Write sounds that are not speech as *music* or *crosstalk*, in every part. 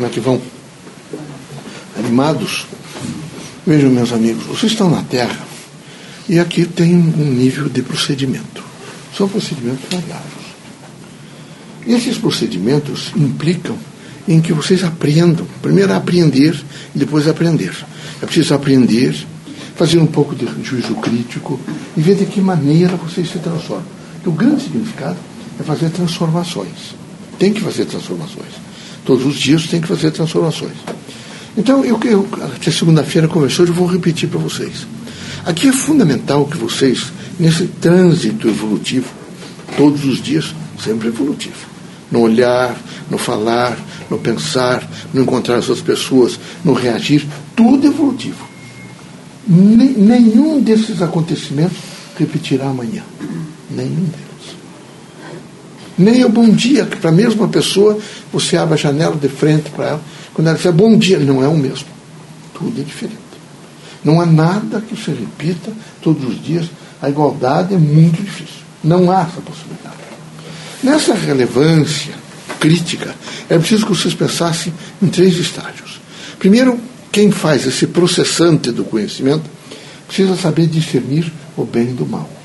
Como é que vão? Animados? Vejam, meus amigos, vocês estão na Terra e aqui tem um nível de procedimento. São procedimentos variados. Esses procedimentos implicam em que vocês aprendam. Primeiro aprender e depois aprender. É preciso aprender, fazer um pouco de juízo crítico e ver de que maneira vocês se transformam. Porque o grande significado é fazer transformações. Tem que fazer transformações. Todos os dias tem que fazer transformações. Então, eu, eu até segunda-feira conversou, eu vou repetir para vocês. Aqui é fundamental que vocês, nesse trânsito evolutivo, todos os dias, sempre evolutivo, no olhar, no falar, no pensar, no encontrar as outras pessoas, no reagir, tudo evolutivo. Nenhum desses acontecimentos repetirá amanhã. Nenhum deles. Nem o bom dia, que para a mesma pessoa você abre a janela de frente para ela. Quando ela disser bom dia, não é o mesmo. Tudo é diferente. Não há nada que se repita todos os dias. A igualdade é muito difícil. Não há essa possibilidade. Nessa relevância crítica, é preciso que vocês pensassem em três estágios. Primeiro, quem faz esse processante do conhecimento precisa saber discernir o bem do mal.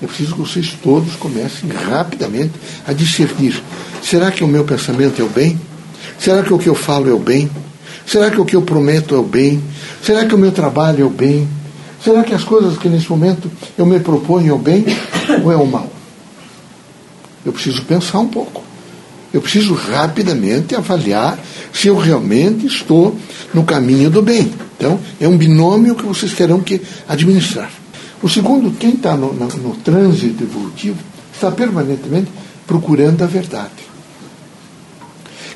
É preciso que vocês todos comecem rapidamente a discernir: será que o meu pensamento é o bem? Será que o que eu falo é o bem? Será que o que eu prometo é o bem? Será que o meu trabalho é o bem? Será que as coisas que nesse momento eu me proponho é o bem *coughs* ou é o mal? Eu preciso pensar um pouco. Eu preciso rapidamente avaliar se eu realmente estou no caminho do bem. Então, é um binômio que vocês terão que administrar. O segundo, quem está no, no, no trânsito evolutivo, está permanentemente procurando a verdade.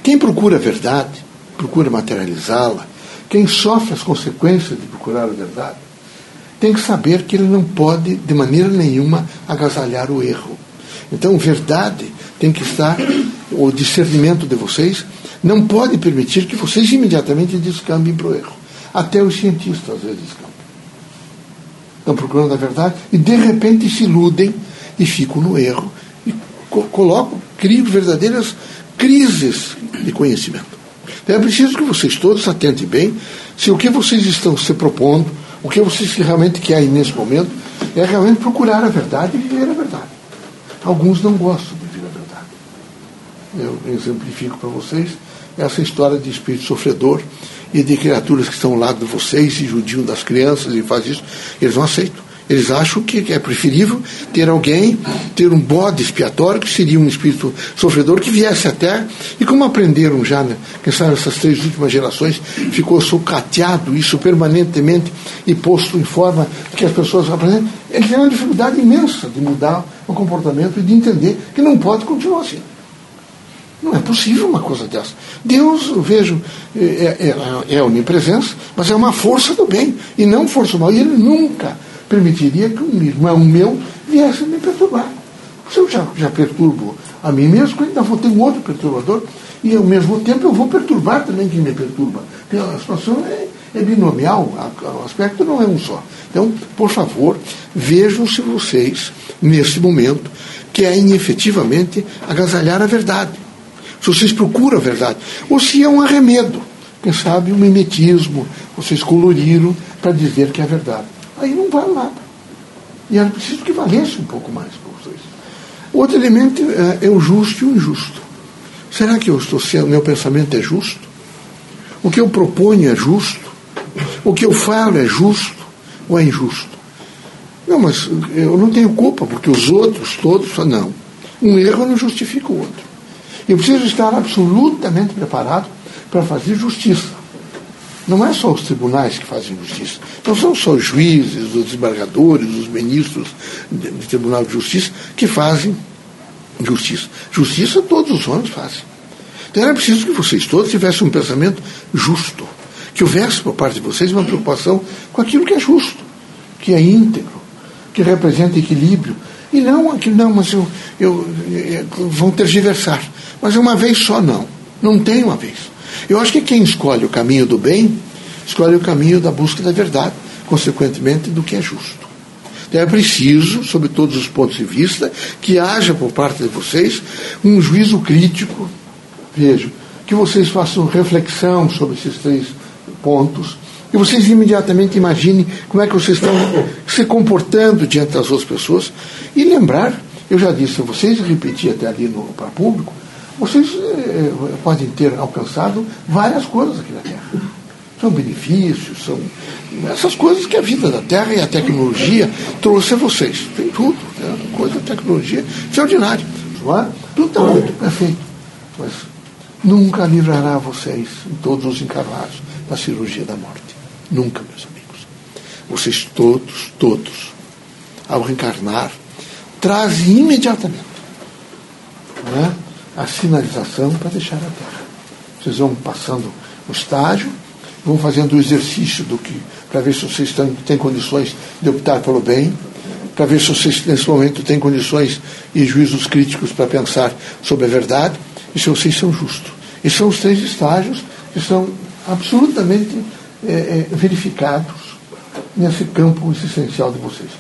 Quem procura a verdade, procura materializá-la, quem sofre as consequências de procurar a verdade, tem que saber que ele não pode, de maneira nenhuma, agasalhar o erro. Então, verdade tem que estar, o discernimento de vocês não pode permitir que vocês imediatamente descambem para o erro. Até os cientistas às vezes descambam. Estão procurando a verdade e de repente se iludem e ficam no erro e co colocam, criam verdadeiras crises de conhecimento. Então é preciso que vocês todos atentem bem se o que vocês estão se propondo, o que vocês realmente querem nesse momento, é realmente procurar a verdade e viver a verdade. Alguns não gostam de viver a verdade. Eu exemplifico para vocês essa história de espírito sofredor e de criaturas que estão ao lado de vocês e judiam das crianças e faz isso. Eles não aceitam. Eles acham que é preferível ter alguém, ter um bode expiatório, que seria um espírito sofredor, que viesse Terra, e como aprenderam já, né, quem sabe essas três últimas gerações, ficou sucateado isso permanentemente e posto em forma que as pessoas aprendem, eles têm uma dificuldade imensa de mudar o comportamento e de entender que não pode continuar assim. Não é possível uma coisa dessa. Deus, eu vejo, é, é, é onipresença, mas é uma força do bem e não força do mal. E ele nunca permitiria que um irmão meu viesse me perturbar. Se eu já, já perturbo a mim mesmo, ainda vou ter um outro perturbador, e ao mesmo tempo eu vou perturbar também quem me perturba. Porque a situação é, é binomial, o aspecto não é um só. Então, por favor, vejam se vocês, nesse momento, querem efetivamente agasalhar a verdade. Se vocês procuram a verdade. Ou se é um arremedo. Quem sabe um mimetismo, vocês coloriram para dizer que é verdade aí não vale nada. E era preciso que valesse um pouco mais para vocês. Outro elemento é, é o justo e o injusto. Será que eu estou sendo, meu pensamento é justo? O que eu proponho é justo? O que eu falo é justo ou é injusto? Não, mas eu não tenho culpa, porque os outros todos não. Um erro não justifica o outro. Eu preciso estar absolutamente preparado para fazer justiça. Não é só os tribunais que fazem justiça. Não são só os juízes, os desembargadores, os ministros do Tribunal de Justiça que fazem justiça. Justiça todos os homens fazem. Então era preciso que vocês todos tivessem um pensamento justo. Que houvesse por parte de vocês uma preocupação com aquilo que é justo, que é íntegro, que representa equilíbrio. E não aquilo, não, mas eu, eu, eu vão tergiversar. Mas uma vez só não. Não tem uma vez. Eu acho que quem escolhe o caminho do bem, escolhe o caminho da busca da verdade, consequentemente do que é justo. Então é preciso, sob todos os pontos de vista, que haja por parte de vocês um juízo crítico, vejo, que vocês façam reflexão sobre esses três pontos e vocês imediatamente imaginem como é que vocês estão se comportando diante das outras pessoas e lembrar, eu já disse a vocês, e repeti até ali no, para público, vocês eh, podem ter alcançado várias coisas aqui na Terra. São benefícios, são essas coisas que a vida da Terra e a tecnologia trouxe a vocês. Tem tudo, né? coisa, tecnologia extraordinária. É? Tudo está muito perfeito. Mas nunca livrará vocês, todos os encarnados, da cirurgia da morte. Nunca, meus amigos. Vocês todos, todos, ao reencarnar, trazem imediatamente é? A sinalização para deixar a Terra. Vocês vão passando o estágio, vão fazendo o exercício do que, para ver se vocês têm, têm condições de optar pelo bem, para ver se vocês nesse momento têm condições e juízos críticos para pensar sobre a verdade e se vocês são justos. E são os três estágios que são absolutamente é, é, verificados nesse campo existencial de vocês.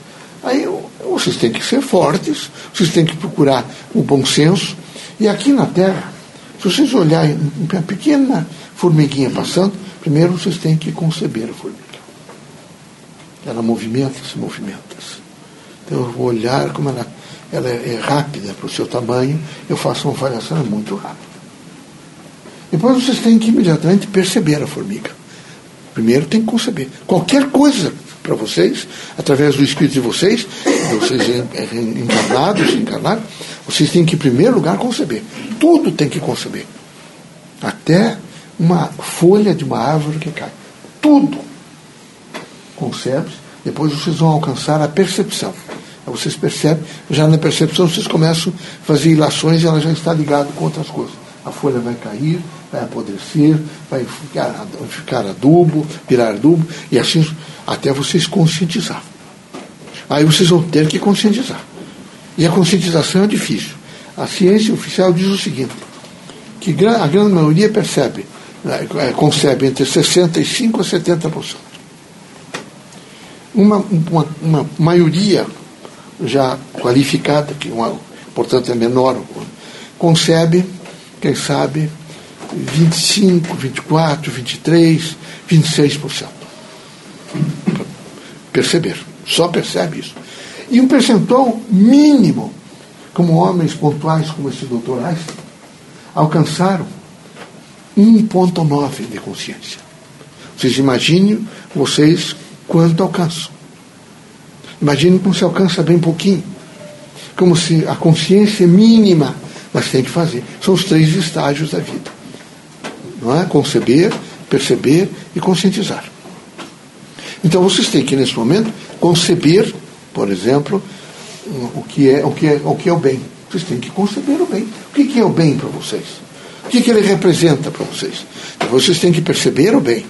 Vocês têm que ser fortes, vocês têm que procurar o bom senso. E aqui na Terra, se vocês olharem uma pequena formiguinha passando, primeiro vocês têm que conceber a formiga. Ela movimenta-se, movimenta-se. Então eu vou olhar como ela, ela é, é rápida para o seu tamanho, eu faço uma avaliação muito rápida. Depois vocês têm que imediatamente perceber a formiga. Primeiro tem que conceber. Qualquer coisa para vocês, através do espírito de vocês, vocês encarnados, encarnados, vocês têm que, em primeiro lugar, conceber. Tudo tem que conceber. Até uma folha de uma árvore que cai. Tudo concebe depois vocês vão alcançar a percepção. Aí vocês percebem, já na percepção vocês começam a fazer ilações e ela já está ligada com outras coisas. A folha vai cair, vai apodrecer, vai ficar, ficar adubo, virar adubo, e assim até vocês conscientizar. Aí vocês vão ter que conscientizar. E a conscientização é difícil. A ciência oficial diz o seguinte, que a grande maioria percebe, né, é, concebe entre 65% a 70%. Uma, uma, uma maioria já qualificada, que uma, portanto é menor, concebe, quem sabe, 25, 24, 23, 26%. Perceber. Só percebe isso. E um percentual mínimo, como homens pontuais como esse doutor Einstein, alcançaram 1,9 de consciência. Vocês imaginem vocês quanto alcançam. Imaginem como se alcança bem pouquinho. Como se a consciência é mínima, mas tem que fazer. São os três estágios da vida não é? conceber, perceber e conscientizar. Então vocês têm que, nesse momento, conceber, por exemplo, o que é o, que é, o, que é o bem. Vocês têm que conceber o bem. O que, é o bem para vocês? O que, que ele representa para vocês? Vocês têm que perceber o bem.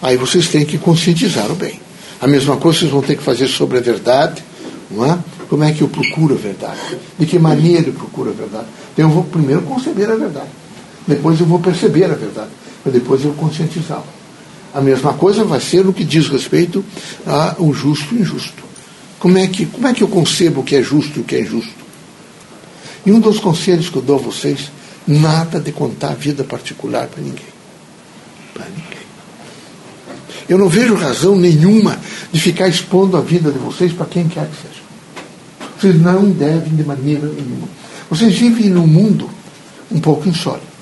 Aí vocês têm que conscientizar o bem. A mesma coisa vocês vão ter que fazer sobre a verdade, não é? Como é que eu procuro a verdade? De que maneira eu procuro a verdade? Então eu vou primeiro conceber a verdade. Depois eu vou perceber a verdade, mas depois eu conscientizá-la. A mesma coisa vai ser no que diz respeito ao justo e injusto. Como é, que, como é que eu concebo o que é justo e o que é injusto? E um dos conselhos que eu dou a vocês, nada de contar a vida particular para ninguém. Para ninguém. Eu não vejo razão nenhuma de ficar expondo a vida de vocês para quem quer que seja. Vocês não devem de maneira nenhuma. Vocês vivem num mundo um pouco insólito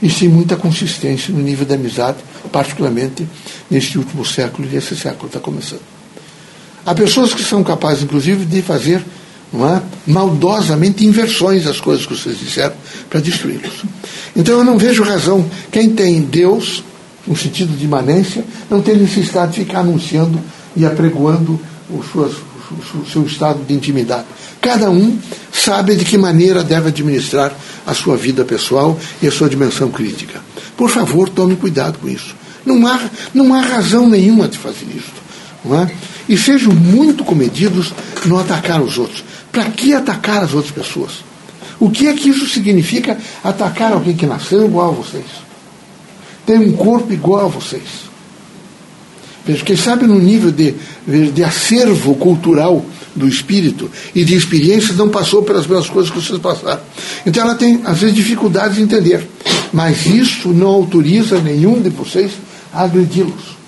e sim muita consistência no nível da amizade, particularmente neste último século e esse século está começando. Há pessoas que são capazes, inclusive, de fazer é, maldosamente inversões das coisas que vocês disseram para destruí-los. Então eu não vejo razão. Quem tem Deus, no sentido de imanência, não tem necessidade de ficar anunciando e apregoando os suas, o seu estado de intimidade. Cada um sabe de que maneira deve administrar a sua vida pessoal e a sua dimensão crítica. Por favor, tome cuidado com isso. Não há, não há razão nenhuma de fazer isso. Não é? E sejam muito comedidos no atacar os outros. Para que atacar as outras pessoas? O que é que isso significa atacar alguém que nasceu igual a vocês? Tem um corpo igual a vocês. Veja, quem sabe no nível de, de acervo cultural do espírito e de experiências não passou pelas mesmas coisas que vocês passaram. Então ela tem, às vezes, dificuldades de entender. Mas isso não autoriza nenhum de vocês agredi-los.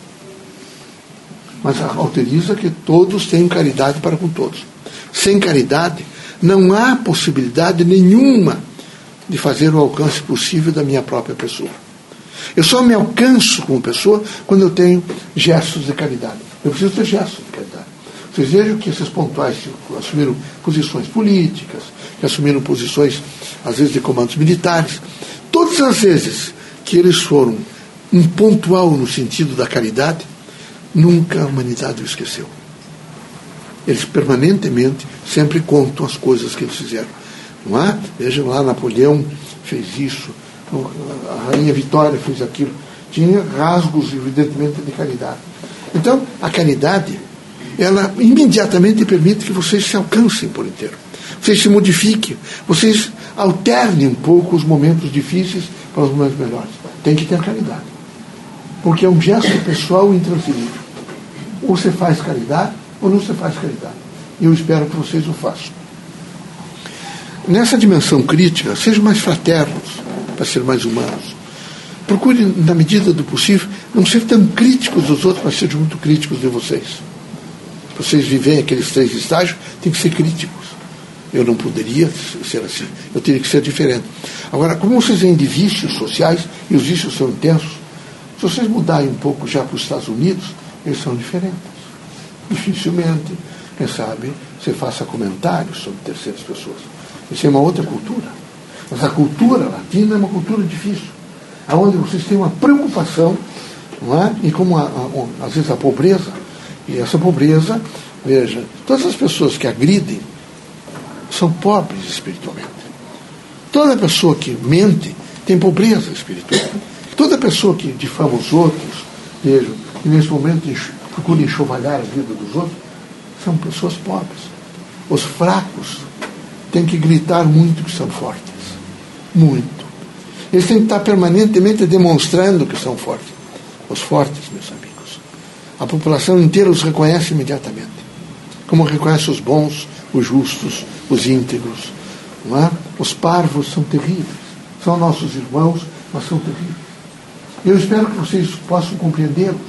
Mas autoriza que todos tenham caridade para com todos. Sem caridade, não há possibilidade nenhuma de fazer o alcance possível da minha própria pessoa. Eu só me alcanço como pessoa quando eu tenho gestos de caridade. Eu preciso ter gestos de caridade. Vocês vejam que esses pontuais que assumiram posições políticas, que assumiram posições, às vezes, de comandos militares, todas as vezes que eles foram um pontual no sentido da caridade, nunca a humanidade o esqueceu. Eles permanentemente sempre contam as coisas que eles fizeram. Não é? Vejam lá, Napoleão fez isso, a Rainha Vitória fez aquilo. Tinha rasgos, evidentemente, de caridade. Então, a caridade, ela imediatamente permite que vocês se alcancem por inteiro. Vocês se modifiquem, vocês alternem um pouco os momentos difíceis para os momentos melhores. Tem que ter caridade. Porque é um gesto pessoal intransferível. Ou você faz caridade, ou não você faz caridade. E eu espero que vocês o façam. Nessa dimensão crítica, sejam mais fraternos para ser mais humanos. Procure, na medida do possível, não ser tão críticos dos outros, mas sejam muito críticos de vocês. Vocês vivem aqueles três estágios, tem que ser críticos. Eu não poderia ser assim. Eu teria que ser diferente. Agora, como vocês vêm de vícios sociais, e os vícios são intensos, se vocês mudarem um pouco já para os Estados Unidos, eles são diferentes. Dificilmente, quem sabe, você faça comentários sobre terceiras pessoas. Isso é uma outra cultura. Mas a cultura latina é uma cultura difícil, onde vocês têm uma preocupação, não é? e como a, a, às vezes a pobreza, e essa pobreza, veja, todas as pessoas que agridem são pobres espiritualmente. Toda pessoa que mente tem pobreza espiritual. Toda pessoa que difama os outros, veja, e nesse momento procura enxovalhar a vida dos outros, são pessoas pobres. Os fracos têm que gritar muito que são fortes muito. Eles têm que estar permanentemente demonstrando que são fortes. Os fortes, meus amigos. A população inteira os reconhece imediatamente. Como reconhece os bons, os justos, os íntegros. Não é? Os parvos são terríveis. São nossos irmãos, mas são terríveis. Eu espero que vocês possam compreendê-los,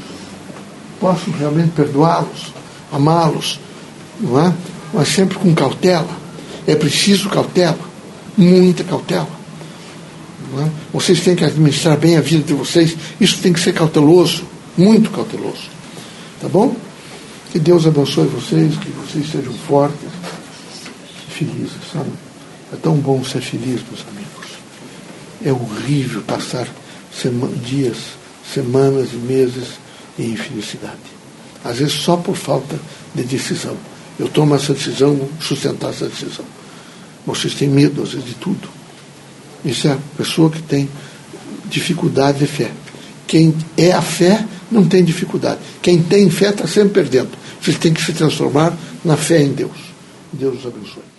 possam realmente perdoá-los, amá-los, não é? mas sempre com cautela. É preciso cautela, muita cautela. É? Vocês têm que administrar bem a vida de vocês. Isso tem que ser cauteloso, muito cauteloso. Tá bom? Que Deus abençoe vocês, que vocês sejam fortes e felizes, sabe? É tão bom ser feliz, meus amigos. É horrível passar dias, semanas e meses em infelicidade. Às vezes só por falta de decisão. Eu tomo essa decisão, sustentar essa decisão. Vocês têm medo, às vezes, de tudo. Isso é a pessoa que tem dificuldade de fé. Quem é a fé não tem dificuldade. Quem tem fé está sempre perdendo. Vocês têm que se transformar na fé em Deus. Deus os abençoe.